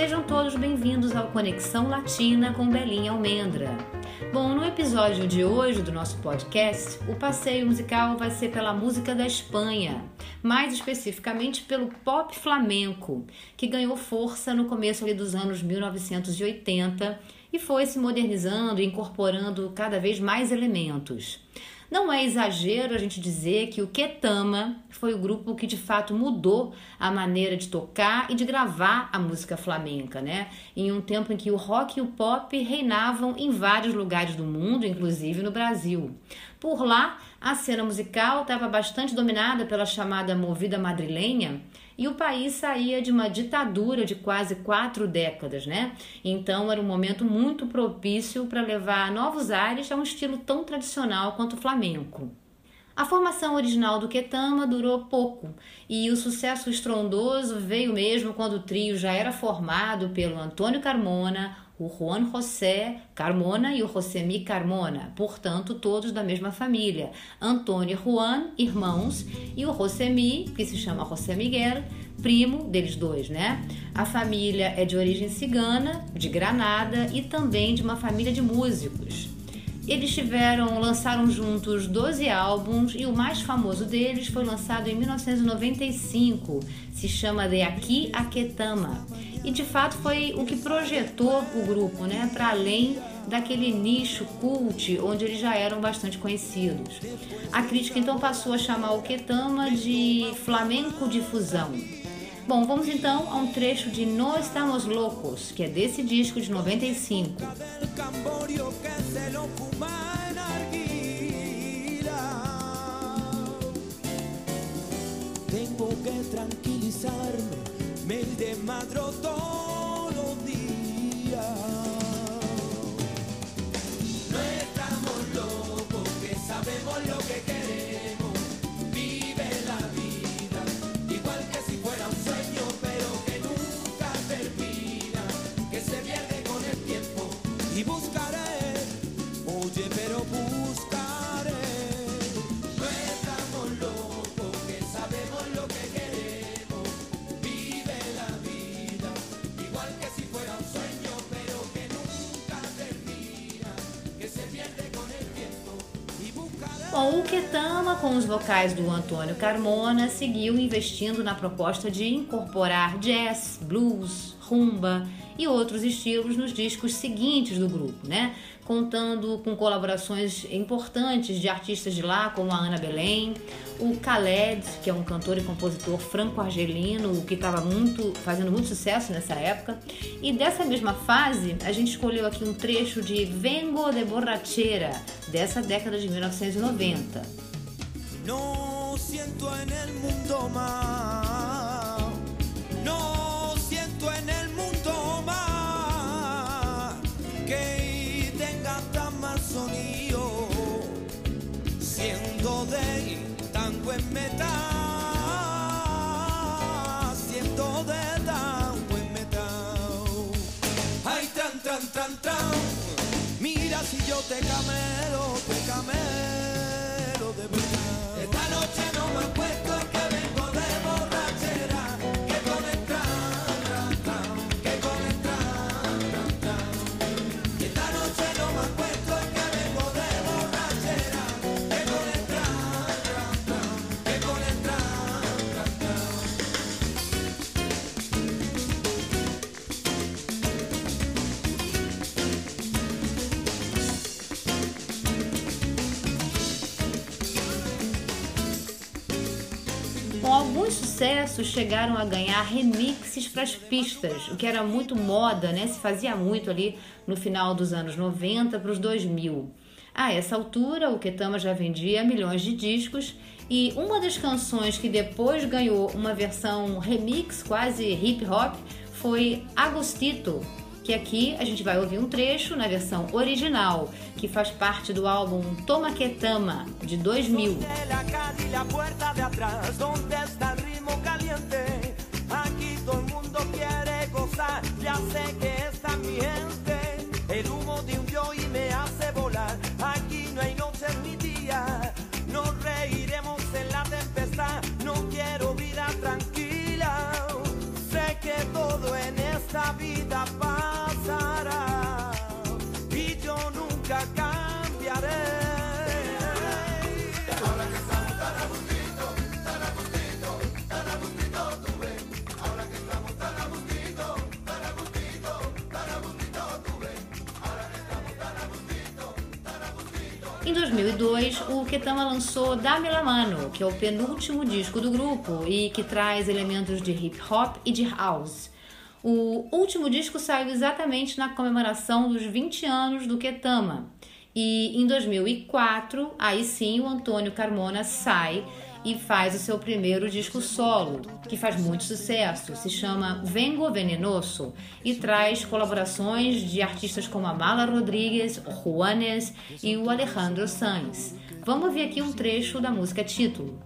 Sejam todos bem-vindos ao Conexão Latina com Belinha Almendra. Bom, no episódio de hoje do nosso podcast, o passeio musical vai ser pela música da Espanha, mais especificamente pelo pop flamenco, que ganhou força no começo dos anos 1980 e foi se modernizando e incorporando cada vez mais elementos. Não é exagero a gente dizer que o Ketama foi o grupo que de fato mudou a maneira de tocar e de gravar a música flamenca, né? Em um tempo em que o rock e o pop reinavam em vários lugares do mundo, inclusive no Brasil. Por lá, a cena musical estava bastante dominada pela chamada movida madrilenha e o país saía de uma ditadura de quase quatro décadas, né? Então era um momento muito propício para levar novos ares a um estilo tão tradicional quanto o flamenco. A formação original do Ketama durou pouco e o sucesso estrondoso veio mesmo quando o trio já era formado pelo Antônio Carmona, o Juan José Carmona e o Josemi Carmona, portanto, todos da mesma família. Antônio e Juan, irmãos, e o Josemi, que se chama José Miguel, primo deles dois, né? A família é de origem cigana, de Granada e também de uma família de músicos. Eles tiveram, lançaram juntos 12 álbuns e o mais famoso deles foi lançado em 1995, se chama De Aqui a Ketama e de fato foi o que projetou o grupo, né, para além daquele nicho cult onde eles já eram bastante conhecidos. A crítica então passou a chamar o Ketama de flamenco de fusão. Bom, vamos então a um trecho de No Estamos Loucos, que é desse disco de 95. Tengo que tranquilizarme me desmadro todos Bom, o Ketama, com os vocais do Antônio Carmona, seguiu investindo na proposta de incorporar jazz, blues, rumba e outros estilos nos discos seguintes do grupo, né? Contando com colaborações importantes de artistas de lá, como a Ana Belém, o Khaled, que é um cantor e compositor franco-argelino, que estava muito fazendo muito sucesso nessa época. E dessa mesma fase, a gente escolheu aqui um trecho de Vengo de Borrachera, dessa década de 1990. No me metal. Sucessos chegaram a ganhar remixes para as pistas, o que era muito moda, né? Se fazia muito ali no final dos anos 90 para os 2000. A essa altura, o Ketama já vendia milhões de discos e uma das canções que depois ganhou uma versão remix, quase hip hop, foi Agostito, que aqui a gente vai ouvir um trecho na versão original, que faz parte do álbum Toma Que Tama, de 2000. Aquí todo el mundo quiere gozar, ya sé que Em 2002, o Ketama lançou Dame la Mano, que é o penúltimo disco do grupo e que traz elementos de hip hop e de house. O último disco saiu exatamente na comemoração dos 20 anos do Ketama. E em 2004, aí sim, o Antônio Carmona sai e faz o seu primeiro disco solo, que faz muito sucesso. Se chama Vengo Venenoso e traz colaborações de artistas como a Mala Rodrigues, Juanes e o Alejandro Sanz. Vamos ouvir aqui um trecho da música título.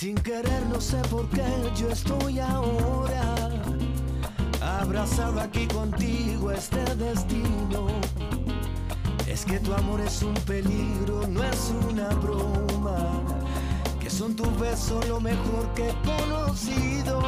Sin querer, no sé por qué yo estoy ahora abrazado aquí contigo este destino. Es que tu amor es un peligro, no es una broma. Que son tus besos lo mejor que he conocido.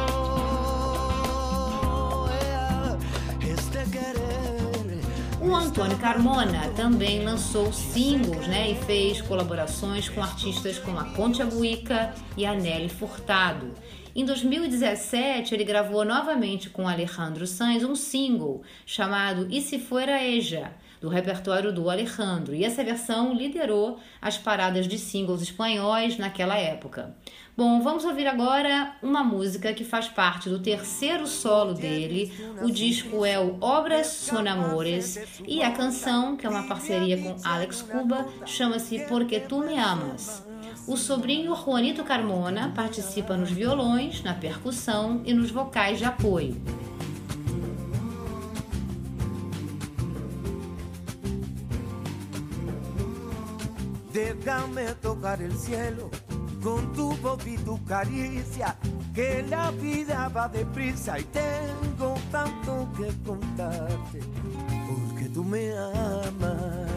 Este querer. O Antônio Carmona também lançou singles né, e fez colaborações com artistas como a Concha Buica e a Nelly Furtado. Em 2017, ele gravou novamente com Alejandro Sanz um single chamado E Se Fuera Eja, do repertório do Alejandro, e essa versão liderou as paradas de singles espanhóis naquela época. Bom, vamos ouvir agora uma música que faz parte do terceiro solo dele. O disco é o Obras Son Amores e a canção, que é uma parceria com Alex Cuba, chama-se Porque Tu Me Amas. O sobrinho Juanito Carmona participa nos violões, na percussão e nos vocais de apoio. Déjame tocar el cielo con tu voz y tu caricia, que la vida va deprisa y tengo tanto que contarte, porque tú me amas.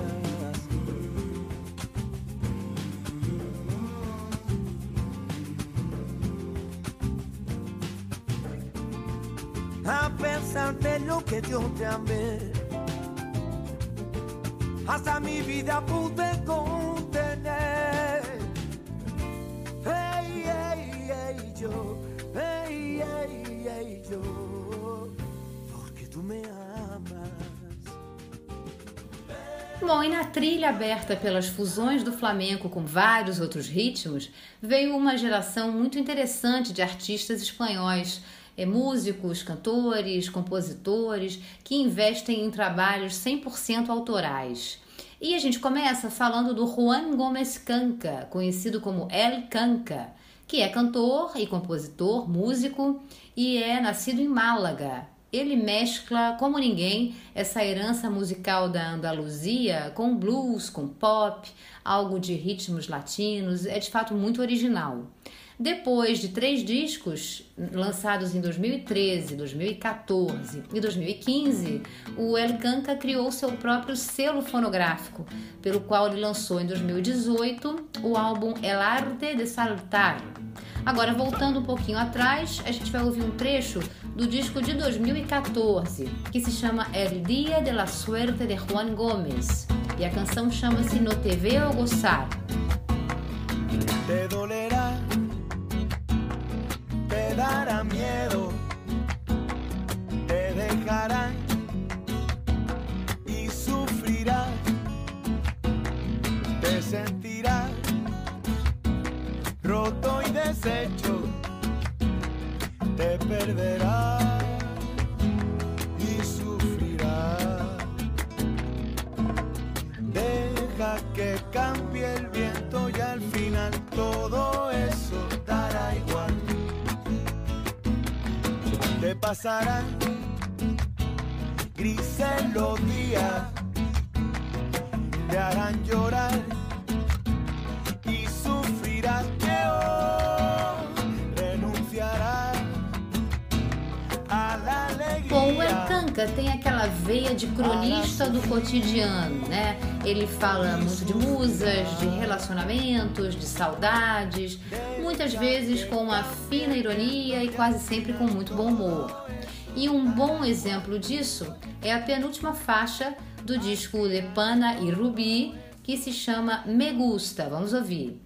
A pesar de lo que yo te amé, hasta mi vida pude con yo, hey, hey, hey, yo, porque tu me amas. Bom, e na trilha aberta pelas fusões do flamenco com vários outros ritmos, veio uma geração muito interessante de artistas espanhóis, é, músicos, cantores, compositores, que investem em trabalhos 100% autorais. E a gente começa falando do Juan Gomes Canca, conhecido como El Canca que é cantor e compositor, músico e é nascido em Málaga. Ele mescla, como ninguém, essa herança musical da Andaluzia com blues, com pop, algo de ritmos latinos, é de fato muito original. Depois de três discos lançados em 2013, 2014 e 2015, o El Canca criou seu próprio selo fonográfico, pelo qual ele lançou em 2018 o álbum El Arte de Saltar. Agora, voltando um pouquinho atrás, a gente vai ouvir um trecho do disco de 2014, que se chama El Dia de la Suerte de Juan Gómez. E a canção chama-se No Te Veo Gozar. Te dolerá dará miedo, te dejarán y sufrirás, te sentirás roto y deshecho, te perderás y sufrirás. Deja que cambie el viento y al final todo eso dará igual te pasarán grises los días, te harán llorar y sufrirás que renunciarás a la alegría. Bom, o Encanca tem aquela veia de cronista do cotidiano, né? Ele fala muito de musas, de relacionamentos, de saudades muitas vezes com uma fina ironia e quase sempre com muito bom humor. E um bom exemplo disso é a penúltima faixa do disco Lepana e Rubi, que se chama Me Gusta. Vamos ouvir.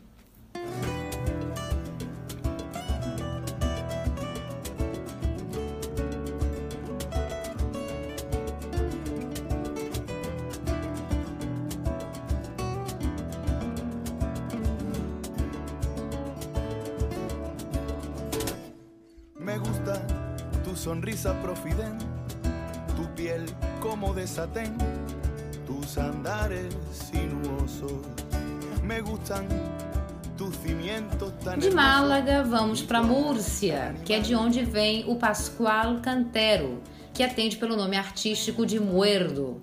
Sonrisa tu piel como de satén, tus andares sinuosos. Me gustan De Málaga, vamos para Múrcia, que é de onde vem o Pascoal Cantero, que atende pelo nome artístico de Muerdo.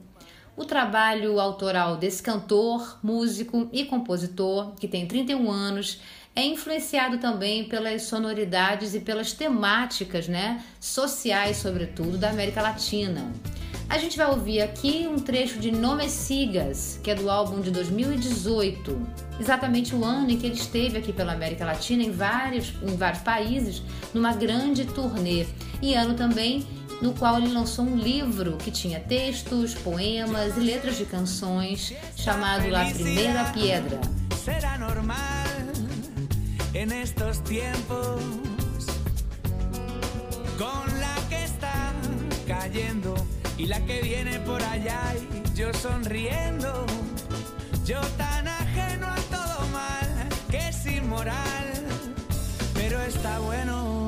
O trabalho autoral desse cantor, músico e compositor, que tem 31 anos, é influenciado também pelas sonoridades e pelas temáticas né, sociais, sobretudo, da América Latina. A gente vai ouvir aqui um trecho de Nome Sigas, que é do álbum de 2018, exatamente o ano em que ele esteve aqui pela América Latina, em vários, em vários países, numa grande turnê. E ano também no qual ele lançou um livro que tinha textos, poemas e letras de canções, chamado La Primeira Piedra. Será normal en estos tiempos con la que está cayendo y la que viene por allá y yo sonriendo. Yo tan ajeno a todo mal que es inmoral, pero está bueno.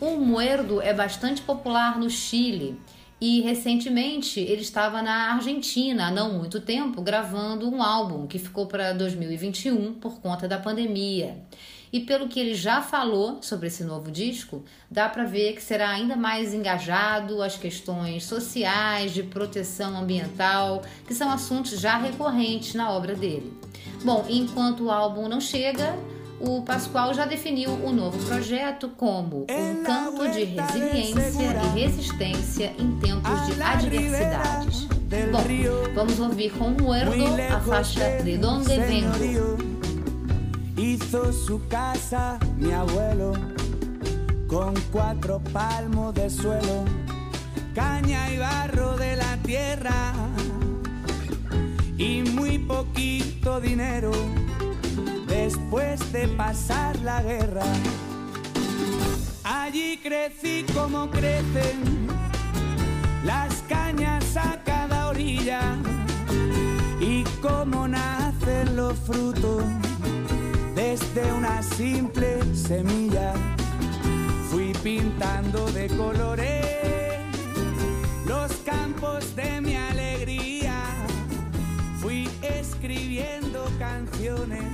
O muerdo é bastante popular no Chile. E recentemente ele estava na Argentina, há não muito tempo, gravando um álbum que ficou para 2021 por conta da pandemia. E pelo que ele já falou sobre esse novo disco, dá para ver que será ainda mais engajado às questões sociais, de proteção ambiental, que são assuntos já recorrentes na obra dele. Bom, enquanto o álbum não chega, o Pascoal já definiu o novo projeto como um canto de resiliência e resistência em tempos de adversidades. Bom, vamos ouvir com o Muerto a faixa De Donde Vengo. Hizo su casa mi abuelo con cuatro palmos de suelo, caña y barro de la tierra y muy poquito dinero después de pasar la guerra. Allí crecí como crecen las cañas a cada orilla y como nacen los frutos desde una simple semilla fui pintando de colores los campos de mi alegría. Fui escribiendo canciones,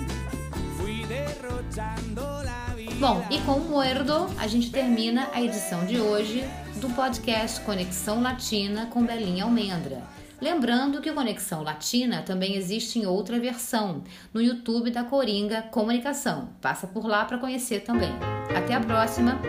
Bom, e com o Muerdo, a gente termina a edição de hoje do podcast Conexão Latina com Belinha Almendra. Lembrando que o Conexão Latina também existe em outra versão, no YouTube da Coringa Comunicação. Passa por lá para conhecer também. Até a próxima!